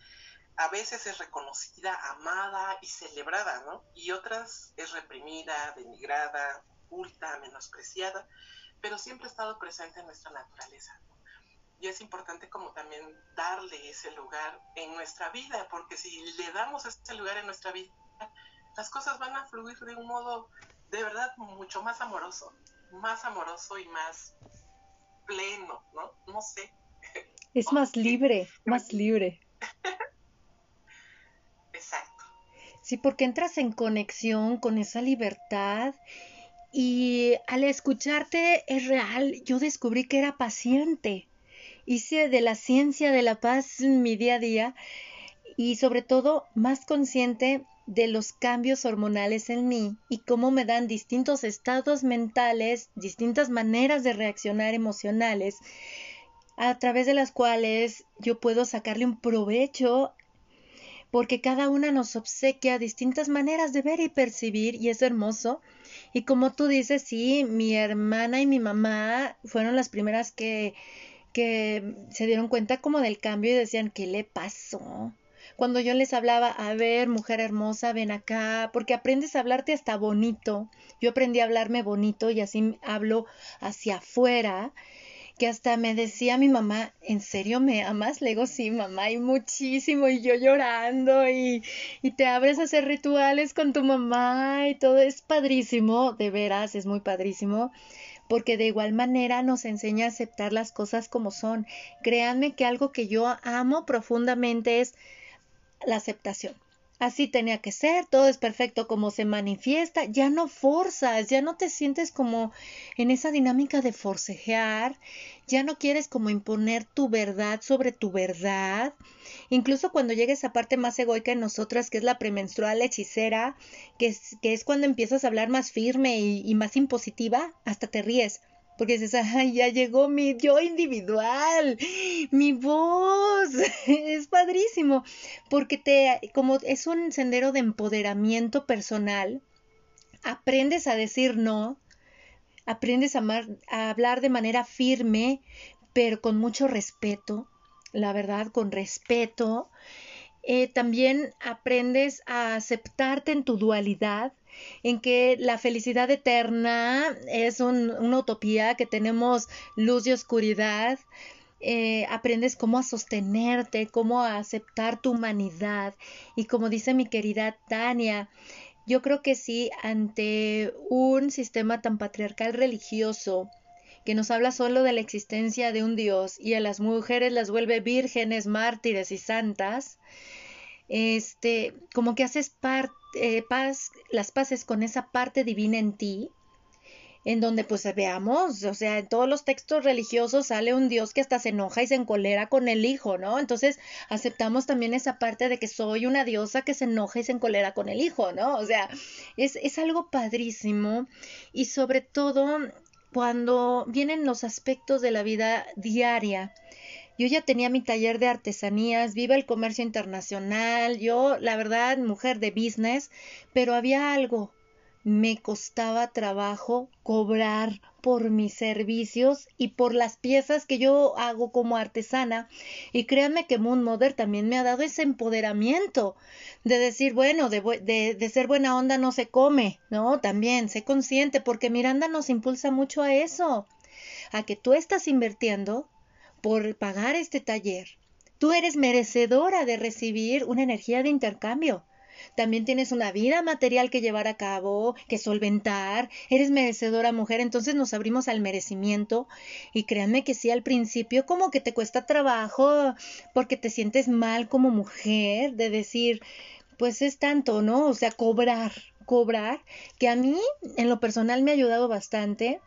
A veces es reconocida, amada y celebrada, ¿no? Y otras es reprimida, denigrada, oculta, menospreciada, pero siempre ha estado presente en nuestra naturaleza. Y es importante como también darle ese lugar en nuestra vida, porque si le damos ese lugar en nuestra vida, las cosas van a fluir de un modo de verdad mucho más amoroso, más amoroso y más pleno, ¿no? No sé. Es más libre, más libre. Exacto. Sí, porque entras en conexión con esa libertad y al escucharte es real, yo descubrí que era paciente. Hice de la ciencia de la paz mi día a día y sobre todo más consciente de los cambios hormonales en mí y cómo me dan distintos estados mentales, distintas maneras de reaccionar emocionales, a través de las cuales yo puedo sacarle un provecho porque cada una nos obsequia distintas maneras de ver y percibir y es hermoso y como tú dices, sí, mi hermana y mi mamá fueron las primeras que, que se dieron cuenta como del cambio y decían, ¿qué le pasó? Cuando yo les hablaba, a ver, mujer hermosa, ven acá, porque aprendes a hablarte hasta bonito. Yo aprendí a hablarme bonito y así hablo hacia afuera que hasta me decía mi mamá, ¿en serio me amas? Le digo, sí, mamá, y muchísimo, y yo llorando, y, y te abres a hacer rituales con tu mamá, y todo es padrísimo, de veras, es muy padrísimo porque de igual manera nos enseña a aceptar las cosas como son. Créanme que algo que yo amo profundamente es la aceptación así tenía que ser, todo es perfecto como se manifiesta, ya no forzas, ya no te sientes como en esa dinámica de forcejear, ya no quieres como imponer tu verdad sobre tu verdad. Incluso cuando llega esa parte más egoica en nosotras, que es la premenstrual hechicera, que es, que es cuando empiezas a hablar más firme y, y más impositiva, hasta te ríes porque dices, ay, ya llegó mi yo individual, mi voz, es padrísimo, porque te, como es un sendero de empoderamiento personal, aprendes a decir no, aprendes a, hablar de manera firme, pero con mucho respeto, la verdad, con respeto. Eh, también aprendes a aceptarte en tu dualidad, en que la felicidad eterna es una utopía, que tenemos luz y oscuridad. Eh, aprendes cómo a sostenerte, cómo a aceptar tu humanidad. Y como dice mi querida Tania, yo creo que sí, ante un sistema tan patriarcal religioso, que nos habla solo de la existencia de un Dios y a las mujeres las vuelve vírgenes, mártires y santas, este, como que haces eh, las paces con esa parte divina en ti, en donde pues veamos, o sea, en todos los textos religiosos sale un Dios que hasta se enoja y se encolera con el Hijo, ¿no? Entonces aceptamos también esa parte de que soy una diosa que se enoja y se encolera con el Hijo, ¿no? O sea, es, es algo padrísimo y sobre todo cuando vienen los aspectos de la vida diaria. Yo ya tenía mi taller de artesanías, viva el comercio internacional, yo la verdad mujer de business, pero había algo me costaba trabajo cobrar por mis servicios y por las piezas que yo hago como artesana. Y créanme que Moon Mother también me ha dado ese empoderamiento de decir, bueno, de, de, ser buena onda no se come, ¿no? También, sé consciente, porque Miranda nos impulsa mucho a eso, a que tú estás invirtiendo por pagar este taller. Tú eres merecedora de recibir una energía de intercambio también tienes una vida material que llevar a cabo, que solventar, eres merecedora mujer, entonces nos abrimos al merecimiento y créanme que sí al principio como que te cuesta trabajo porque te sientes mal como mujer de decir, pues es tanto, ¿no? O sea, cobrar, cobrar, que a mí en lo personal me ha ayudado bastante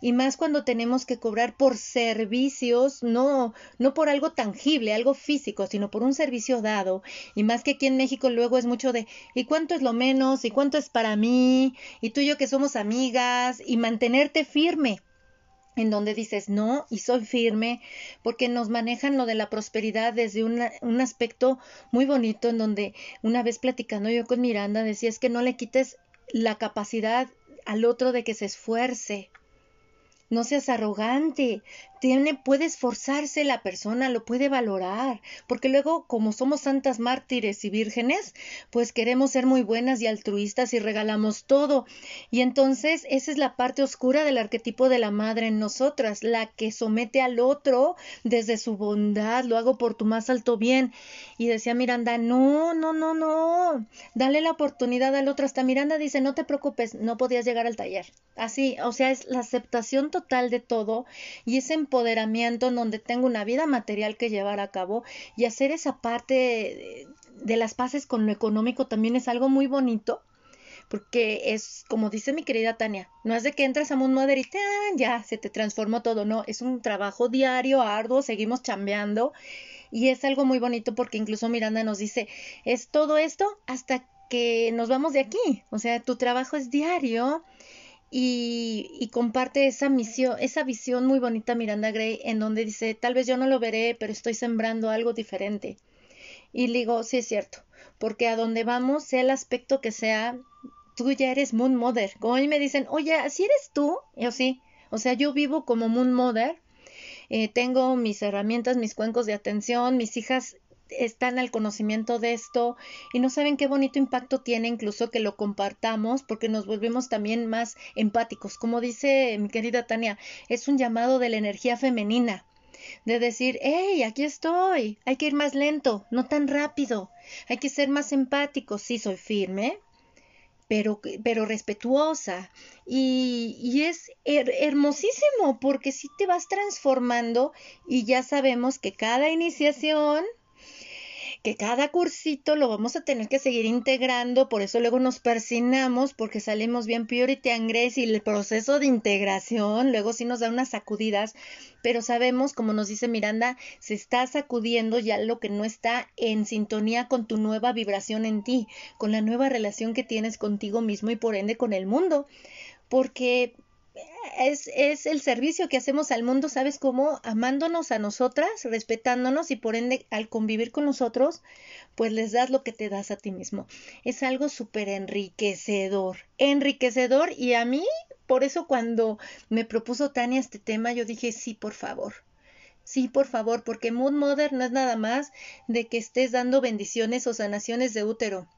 y más cuando tenemos que cobrar por servicios, no, no por algo tangible, algo físico, sino por un servicio dado. Y más que aquí en México luego es mucho de ¿y cuánto es lo menos? ¿y cuánto es para mí? Y tú y yo que somos amigas y mantenerte firme en donde dices no y soy firme, porque nos manejan lo de la prosperidad desde un aspecto muy bonito, en donde una vez platicando yo con Miranda decía es que no le quites la capacidad al otro de que se esfuerce, no seas arrogante, tiene, puede esforzarse la persona, lo puede valorar, porque luego, como somos santas mártires y vírgenes, pues queremos ser muy buenas y altruistas y regalamos todo. Y entonces esa es la parte oscura del arquetipo de la madre en nosotras, la que somete al otro desde su bondad, lo hago por tu más alto bien. Y decía Miranda, no, no, no, no, dale la oportunidad al otro. Hasta Miranda dice, no te preocupes, no podías llegar al taller. Así, o sea, es la aceptación total de todo y ese empoderamiento en donde tengo una vida material que llevar a cabo y hacer esa parte de, las paces con lo económico también es algo muy bonito porque es como dice mi querida Tania, no es de que entras a Moon Mother y ya se te transformó todo, no, es un trabajo diario, arduo, seguimos chambeando y es algo muy bonito porque incluso Miranda nos dice, es todo esto hasta que nos vamos de aquí, o sea, tu trabajo es diario y, comparte esa misión, esa visión muy bonita Miranda Gray en donde dice, tal vez yo no lo veré, pero estoy sembrando algo diferente. Y digo, sí es cierto, porque a donde vamos, sea el aspecto que sea, tú ya eres Moon Mother. Como a mí me dicen, oye, ¿así eres tú? Yo sí, o sea, yo vivo como Moon Mother, eh, tengo mis herramientas, mis cuencos de atención, mis hijas están al conocimiento de esto y no saben qué bonito impacto tiene incluso que lo compartamos porque nos volvemos también más empáticos. Como dice mi querida Tania, es un llamado de la energía femenina de decir, hey, aquí estoy, hay que ir más lento, no tan rápido, hay que ser más empáticos, sí soy firme, pero, pero respetuosa. Y, y es hermosísimo porque sí te vas transformando y ya sabemos que cada iniciación que cada cursito lo vamos a tener que seguir integrando, por eso luego nos persinamos porque salimos bien Purity and Grace y el proceso de integración luego sí nos da unas sacudidas, pero sabemos, como nos dice Miranda, se está sacudiendo ya lo que no está en sintonía con tu nueva vibración en ti, con la nueva relación que tienes contigo mismo y por ende con el mundo, porque es, el servicio que hacemos al mundo, ¿sabes cómo? Amándonos a nosotras, respetándonos y por ende al convivir con nosotros, pues les das lo que te das a ti mismo. Es algo súper enriquecedor, enriquecedor y a mí, por eso cuando me propuso Tania este tema, yo dije, sí, por favor. Sí, por favor, porque Mood Mother no es nada más de que estés dando bendiciones o sanaciones de útero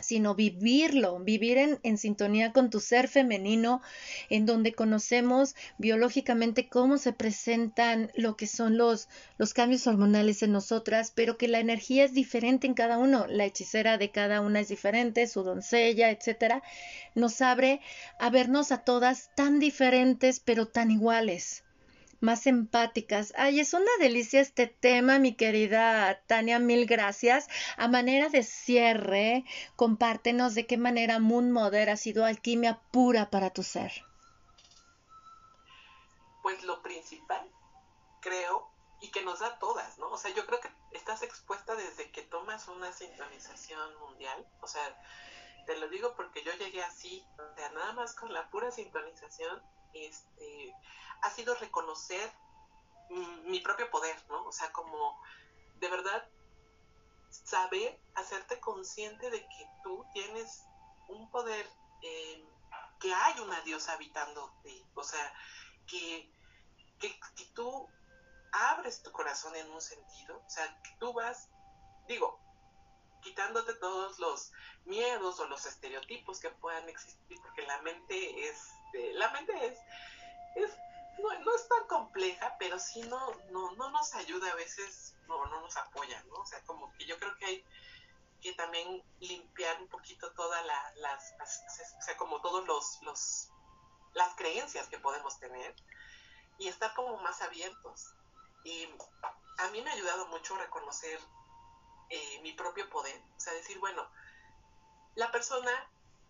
sino vivirlo, vivir en, en, sintonía con tu ser femenino, en donde conocemos biológicamente cómo se presentan lo que son los, los cambios hormonales en nosotras, pero que la energía es diferente en cada uno, la hechicera de cada una es diferente, su doncella, etcétera, nos abre a vernos a todas tan diferentes pero tan iguales más empáticas. Ay, es una delicia este tema, mi querida Tania, mil gracias. A manera de cierre, compártenos de qué manera Moon Mother ha sido alquimia pura para tu ser. Pues lo principal, creo, y que nos da todas, ¿no? O sea, yo creo que estás expuesta desde que tomas una sintonización mundial. O sea, te lo digo porque yo llegué así, o sea, nada más con la pura sintonización, este, ha sido reconocer mi propio poder, ¿no? O sea, como de verdad saber, hacerte consciente de que tú tienes un poder, que hay una diosa habitando ti, o sea, que, que, que, tú abres tu corazón en un sentido, o sea, que tú vas, digo, quitándote todos los miedos o los estereotipos que puedan existir, porque la mente es, la mente es, es no, es tan compleja, pero sí no, no, no nos ayuda a veces, no, no nos apoya, ¿no? O sea, como que yo creo que hay que también limpiar un poquito todas las, o sea, como todos los, los, las creencias que podemos tener y estar como más abiertos. Y a mí me ha ayudado mucho reconocer eh, mi propio poder, o sea, decir, bueno, la persona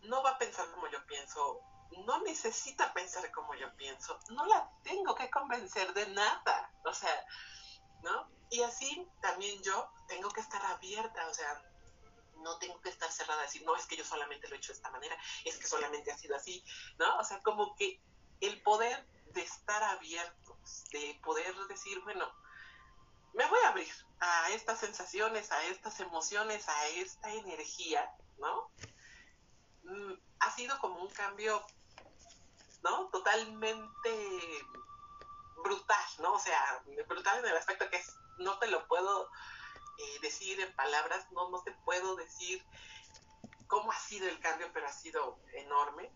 no va a pensar como yo pienso, no necesita pensar como yo pienso, no la tengo que convencer de nada, o sea, ¿no? Y así también yo tengo que estar abierta, o sea, no tengo que estar cerrada a decir, no, es que yo solamente lo he hecho de esta manera, es que solamente ha sido así, ¿no? O sea, como que el poder de estar abiertos, de poder decir, bueno, me voy a abrir a estas sensaciones, a estas emociones, a esta energía, ¿no? Mm, ha sido como un cambio ¿no? Totalmente brutal, ¿no? O sea, brutal en el aspecto que es, no te lo puedo eh, decir en palabras, no, no te puedo decir cómo ha sido el cambio, pero ha sido enorme.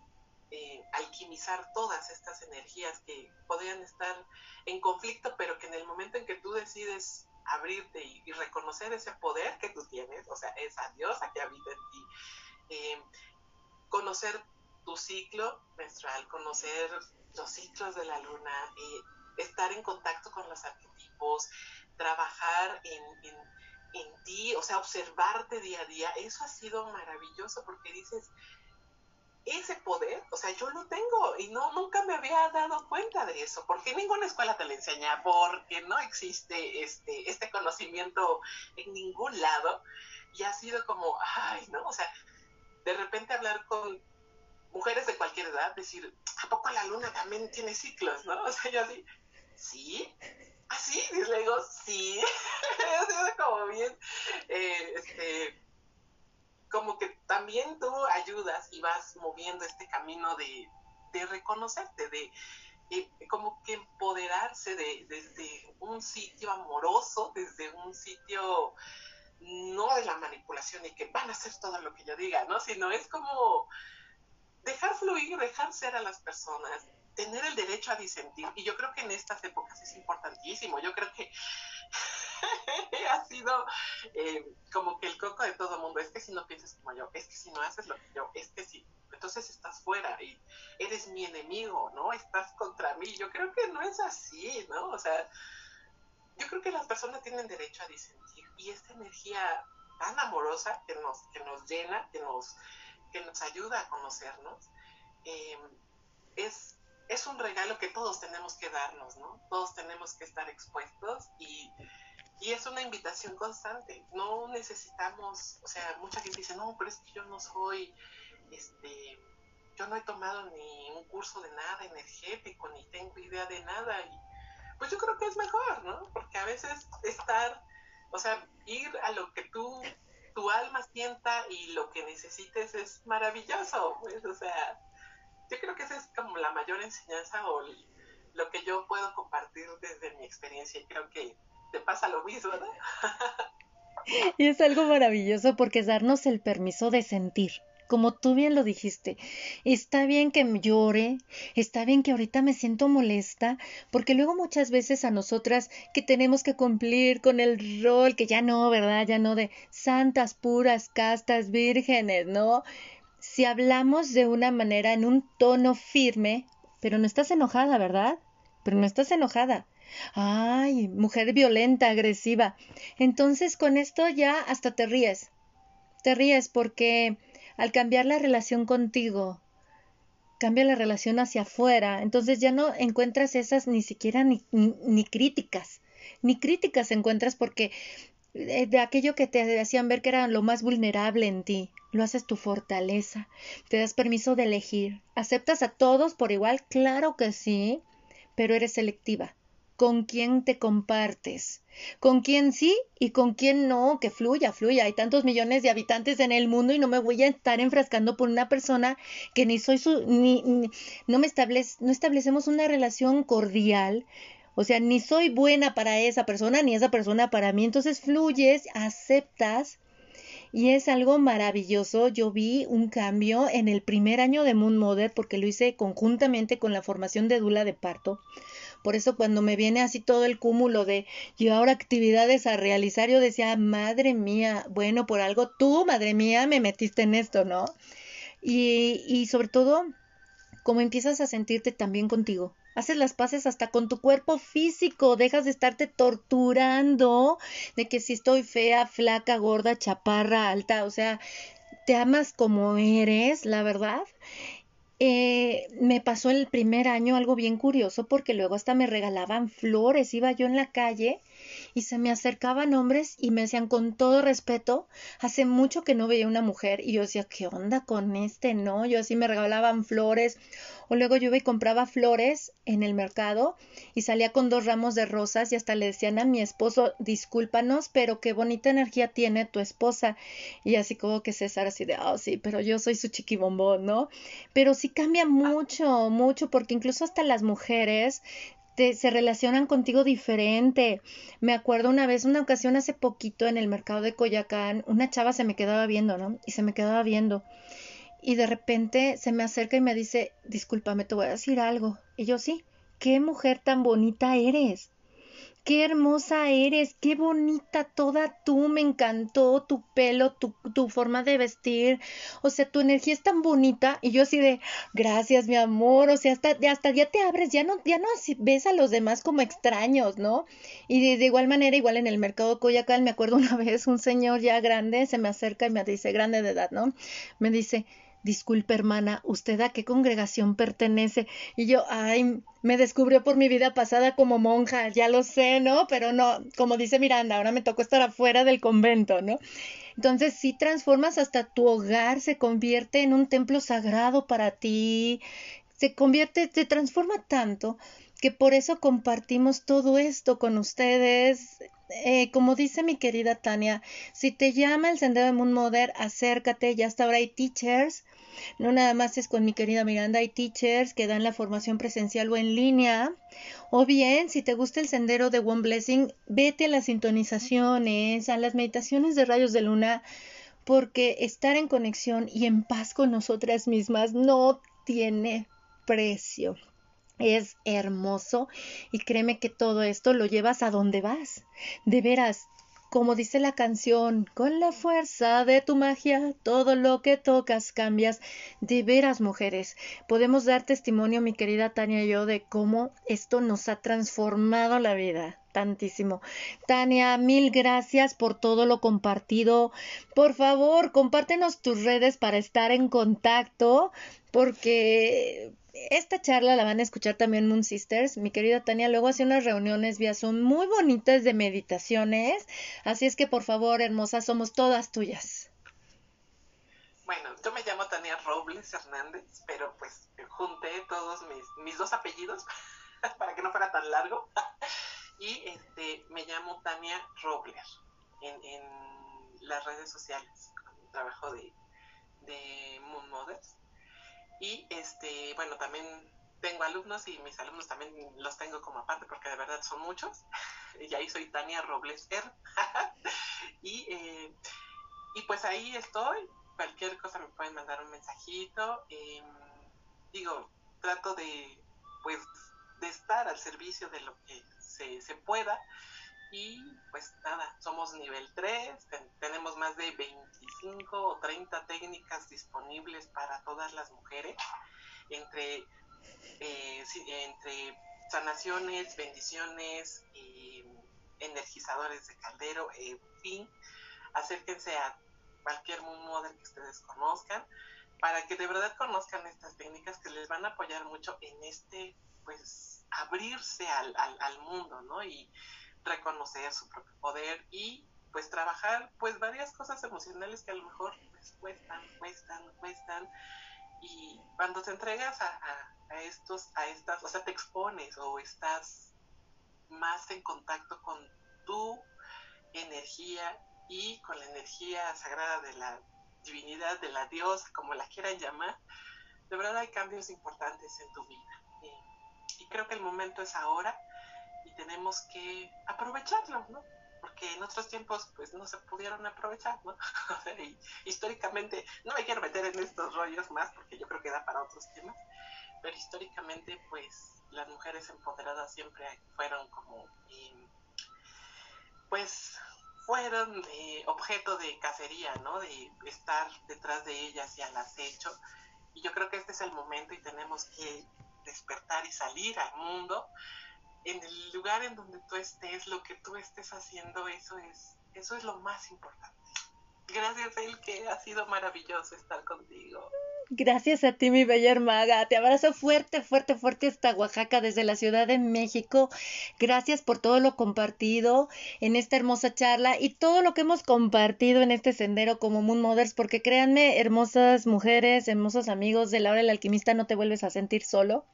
Alquimizar todas estas energías que podrían estar en conflicto, pero que en el momento en que tú decides abrirte y, reconocer ese poder que tú tienes, o sea, esa diosa que habita en ti, eh, conocer tu ciclo menstrual, conocer los ciclos de la luna, eh, estar en contacto con los arquetipos, trabajar en, en, ti, o sea, observarte día a día, eso ha sido maravilloso porque dices, ese poder, o sea, yo lo tengo y no nunca me había dado cuenta de eso, porque ninguna escuela te lo enseña, porque no existe este este conocimiento en ningún lado y ha sido como, ay, no, o sea, de repente hablar con mujeres de cualquier edad decir, ¿a poco la luna también tiene ciclos, no? O sea, yo así, ¿sí? ¿Así? ¿Ah, y le digo, sí. es como bien, eh, este, como que también tú ayudas y vas moviendo este camino de, de reconocerte, de, como que empoderarse de, desde un sitio amoroso, desde un sitio no de la manipulación y que van a hacer todo lo que yo diga, ¿no? Sino es como dejar fluir, dejar ser a las personas, tener el derecho a disentir. Y yo creo que en estas épocas es importantísimo. Yo creo que ha sido eh, como que el coco de todo mundo. Es que si no piensas como yo, es que si no haces lo que yo, es que si, entonces estás fuera y eres mi enemigo, ¿no? Estás contra mí. Yo creo que no es así, ¿no? O sea, yo creo que las personas tienen derecho a disentir y esta energía tan amorosa que nos, que nos llena, que nos que nos ayuda a conocernos, em, es, es un regalo que todos tenemos que darnos, ¿no? Todos tenemos que estar expuestos y, y es una invitación constante. No necesitamos, o sea, mucha gente dice, no, pero es que yo no soy, este, yo no he tomado ni un curso de nada energético, ni tengo idea de nada. Y, pues yo creo que es mejor, ¿no? Porque a veces estar, o sea, ir a lo que tú tu alma sienta y lo que necesites es maravilloso, pues, o sea, yo creo que esa es como la mayor enseñanza o lo que yo puedo compartir desde mi experiencia y creo que te pasa lo mismo, ¿no? y es algo maravilloso porque es darnos el permiso de sentir como tú bien lo dijiste, está bien que llore, está bien que ahorita me siento molesta, porque luego muchas veces a nosotras que tenemos que cumplir con el rol, que ya no, ¿verdad? Ya no de santas, puras, castas, vírgenes, ¿no? Si hablamos de una manera en un tono firme, pero no estás enojada, ¿verdad? Pero no estás enojada. Ay, mujer violenta, agresiva. Entonces con esto ya hasta te ríes. Te ríes porque al cambiar la relación contigo, cambia la relación hacia afuera, entonces ya no encuentras esas ni siquiera ni, ni, críticas, ni críticas encuentras porque de aquello que te hacían ver que era lo más vulnerable en ti, lo haces tu fortaleza, te das permiso de elegir, aceptas a todos por igual, claro que sí, pero eres selectiva. Con quién te compartes, con quién sí y con quién no, que fluya, fluya. Hay tantos millones de habitantes en el mundo y no me voy a estar enfrascando por una persona que ni soy su, ni, no me establece, no establecemos una relación cordial. O sea, ni soy buena para esa persona, ni esa persona para mí. Entonces fluyes, aceptas y es algo maravilloso. Yo vi un cambio en el primer año de Moon Mother porque lo hice conjuntamente con la formación de Dula de Parto. Por eso cuando me viene así todo el cúmulo de y ahora actividades a realizar, yo decía, madre mía, bueno, por algo tú, madre mía, me metiste en esto, ¿no? Y, y sobre todo, como empiezas a sentirte también contigo. Haces las paces hasta con tu cuerpo físico, dejas de estarte torturando de que si estoy fea, flaca, gorda, chaparra, alta, o sea, te amas como eres, la verdad, eh, me pasó el primer año algo bien curioso porque luego hasta me regalaban flores. Iba yo en la calle y se me acercaban hombres y me decían con todo respeto, hace mucho que no veía una mujer y yo decía, ¿qué onda con este? No, yo así me regalaban flores o luego yo iba y compraba flores en el mercado y salía con dos ramos de rosas y hasta le decían a mi esposo, discúlpanos, pero qué bonita energía tiene tu esposa. Y así como que César así de, oh sí, pero yo soy su chiquibombón, ¿no? Pero sí cambia mucho, mucho, porque incluso hasta las mujeres se relacionan contigo diferente. Me acuerdo una vez, una ocasión hace poquito en el mercado de Coyacán, una chava se me quedaba viendo, ¿no? Y se me quedaba viendo. Y de repente se me acerca y me dice, discúlpame, te voy a decir algo. Y yo sí, qué mujer tan bonita eres qué hermosa eres, qué bonita toda tú, me encantó tu pelo, tu, tu, forma de vestir, o sea, tu energía es tan bonita y yo así de, gracias mi amor, o sea, hasta, hasta ya te abres, ya no, ya no ves a los demás como extraños, ¿no? Y de, igual manera, igual en el mercado Coyacán, me acuerdo una vez, un señor ya grande se me acerca y me dice, grande de edad, ¿no? Me dice, Disculpe, hermana, ¿usted a qué congregación pertenece? Y yo, ay, me descubrió por mi vida pasada como monja, ya lo sé, ¿no? Pero no, como dice Miranda, ahora me tocó estar afuera del convento, ¿no? Entonces, si transformas hasta tu hogar, se convierte en un templo sagrado para ti, se convierte, se transforma tanto que por eso compartimos todo esto con ustedes. Eh, como dice mi querida Tania, si te llama el Sendero de Moon Mother, acércate, ya hasta ahora hay teachers no nada más es con mi querida Miranda, hay teachers que dan la formación presencial o en línea. O bien, si te gusta el sendero de One Blessing, vete a las sintonizaciones, a las meditaciones de rayos de luna, porque estar en conexión y en paz con nosotras mismas no tiene precio. Es hermoso y créeme que todo esto lo llevas a donde vas. De veras, como dice la canción, con la fuerza de tu magia, todo lo que tocas cambias. De veras, mujeres, podemos dar testimonio, mi querida Tania y yo, de cómo esto nos ha transformado la vida tantísimo. Tania, mil gracias por todo lo compartido. Por favor, compártenos tus redes para estar en contacto, porque esta charla la van a escuchar también Moon Sisters. Mi querida Tania luego hace unas reuniones vía son muy bonitas de meditaciones. Así es que por favor, hermosa, somos todas tuyas. Bueno, yo me llamo Tania Robles Hernández, pero pues junté todos mis, mis dos apellidos para que no fuera tan largo. y este me llamo Tania Robler en, en las redes sociales, trabajo de, de Moon Mothers y este, bueno, también tengo alumnos y mis alumnos también los tengo como aparte porque de verdad son muchos. Y ahí soy Tania Robles R. y, eh, y pues ahí estoy. Cualquier cosa me pueden mandar un mensajito. Em, digo, trato de pues de estar al servicio de lo que se, se pueda. Y pues nada, somos nivel 3, tenemos más de 25 o 30 técnicas disponibles para todas las mujeres, entre, eh, entre sanaciones, bendiciones, energizadores de caldero, en fin, acérquense a cualquier modo que ustedes conozcan para que de verdad conozcan estas técnicas que les van a apoyar mucho en este, pues, abrirse al, al, al mundo, ¿no? Y reconocer su propio poder y pues trabajar pues varias cosas emocionales que a lo mejor pues, cuestan, cuestan, cuestan y cuando te entregas a, a, estos, a estas, o sea, te expones o estás más en contacto con tu energía y con la energía sagrada de la divinidad, de la diosa, como la quieran llamar, de verdad hay cambios importantes en tu vida. Y, y creo que el momento es ahora tenemos que aprovecharlo, ¿no? Porque en otros tiempos pues no se pudieron aprovechar, ¿no? y, históricamente, no me quiero meter en estos rollos más porque yo creo que da para otros temas, pero históricamente pues las mujeres empoderadas siempre fueron como, eh, pues fueron objeto de cacería, ¿no? De estar detrás de ellas y al acecho. Y yo creo que este es el momento y tenemos que despertar y salir al mundo en el lugar en donde tú estés, lo que tú estés haciendo, eso es, eso es lo más importante. Gracias, El, que ha sido maravilloso estar contigo. Gracias a ti, mi bella hermaga. Te abrazo fuerte, fuerte, fuerte hasta Oaxaca, desde la Ciudad de México. Gracias por todo lo compartido en esta hermosa charla y todo lo que hemos compartido en este sendero como Moon Mothers, porque créanme, hermosas mujeres, hermosos amigos de la hora alquimista, no te vuelves a sentir solo.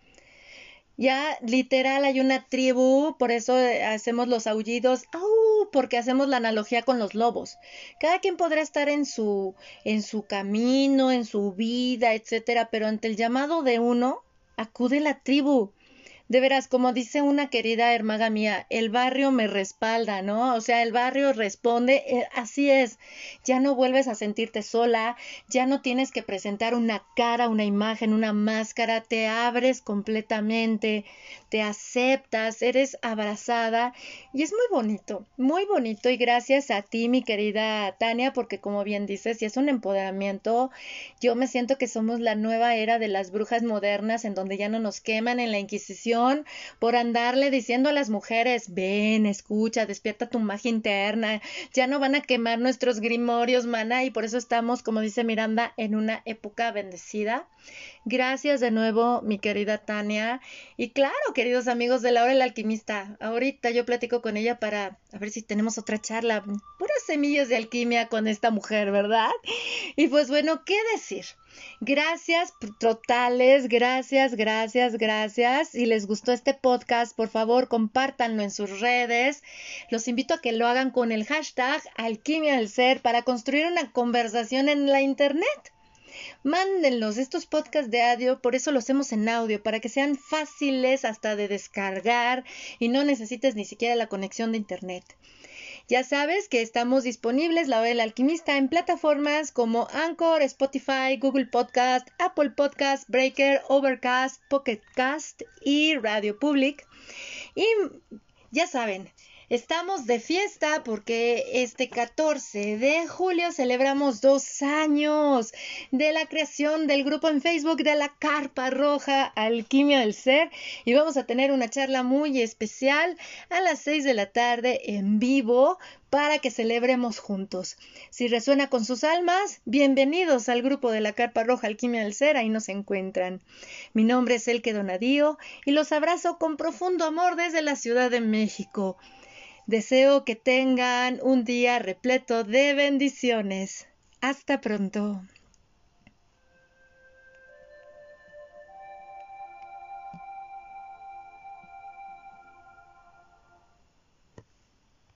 Ya literal hay una tribu, por eso eh, hacemos los aullidos, ¡au! porque hacemos la analogía con los lobos. Cada quien podrá estar en su en su camino, en su vida, etcétera, pero ante el llamado de uno acude la tribu de veras, como dice una querida hermana mía, el barrio me respalda, ¿no? O sea, el barrio responde, eh, así es, ya no vuelves a sentirte sola, ya no tienes que presentar una cara, una imagen, una máscara, te abres completamente, te aceptas, eres abrazada y es muy bonito, muy bonito y gracias a ti, mi querida Tania, porque como bien dices, y es un empoderamiento, yo me siento que somos la nueva era de las brujas modernas en donde ya no nos queman en la Inquisición, por andarle diciendo a las mujeres, ven, escucha, despierta tu magia interna, ya no van a quemar nuestros grimorios, mana, y por eso estamos, como dice Miranda, en una época bendecida. Gracias de nuevo, mi querida Tania. Y claro, queridos amigos de la hora alquimista, ahorita yo platico con ella para a ver si tenemos otra charla, puras semillas de alquimia con esta mujer, ¿verdad? Y pues bueno, ¿qué decir? Gracias totales, gracias, gracias, gracias. Si les gustó este podcast, por favor, compártanlo en sus redes. Los invito a que lo hagan con el hashtag Alquimia del Ser para construir una conversación en la Internet. Mándenlos estos podcasts de audio, por eso los hacemos en audio, para que sean fáciles hasta de descargar y no necesites ni siquiera la conexión de Internet. Ya sabes que estamos disponibles, la hora del alquimista, en plataformas como Anchor, Spotify, Google Podcast, Apple Podcast, Breaker, Overcast, Pocket Cast y Radio Public. Y ya saben, Estamos de fiesta porque este 14 de julio celebramos dos años de la creación del grupo en Facebook de la Carpa Roja Alquimia del Ser y vamos a tener una charla muy especial a las 6 de la tarde en vivo para que celebremos juntos. Si resuena con sus almas, bienvenidos al grupo de la Carpa Roja Alquimia del Ser, ahí nos encuentran. Mi nombre es Elke Donadío y los abrazo con profundo amor desde la Ciudad de México. Deseo que tengan un día repleto de bendiciones. Hasta pronto.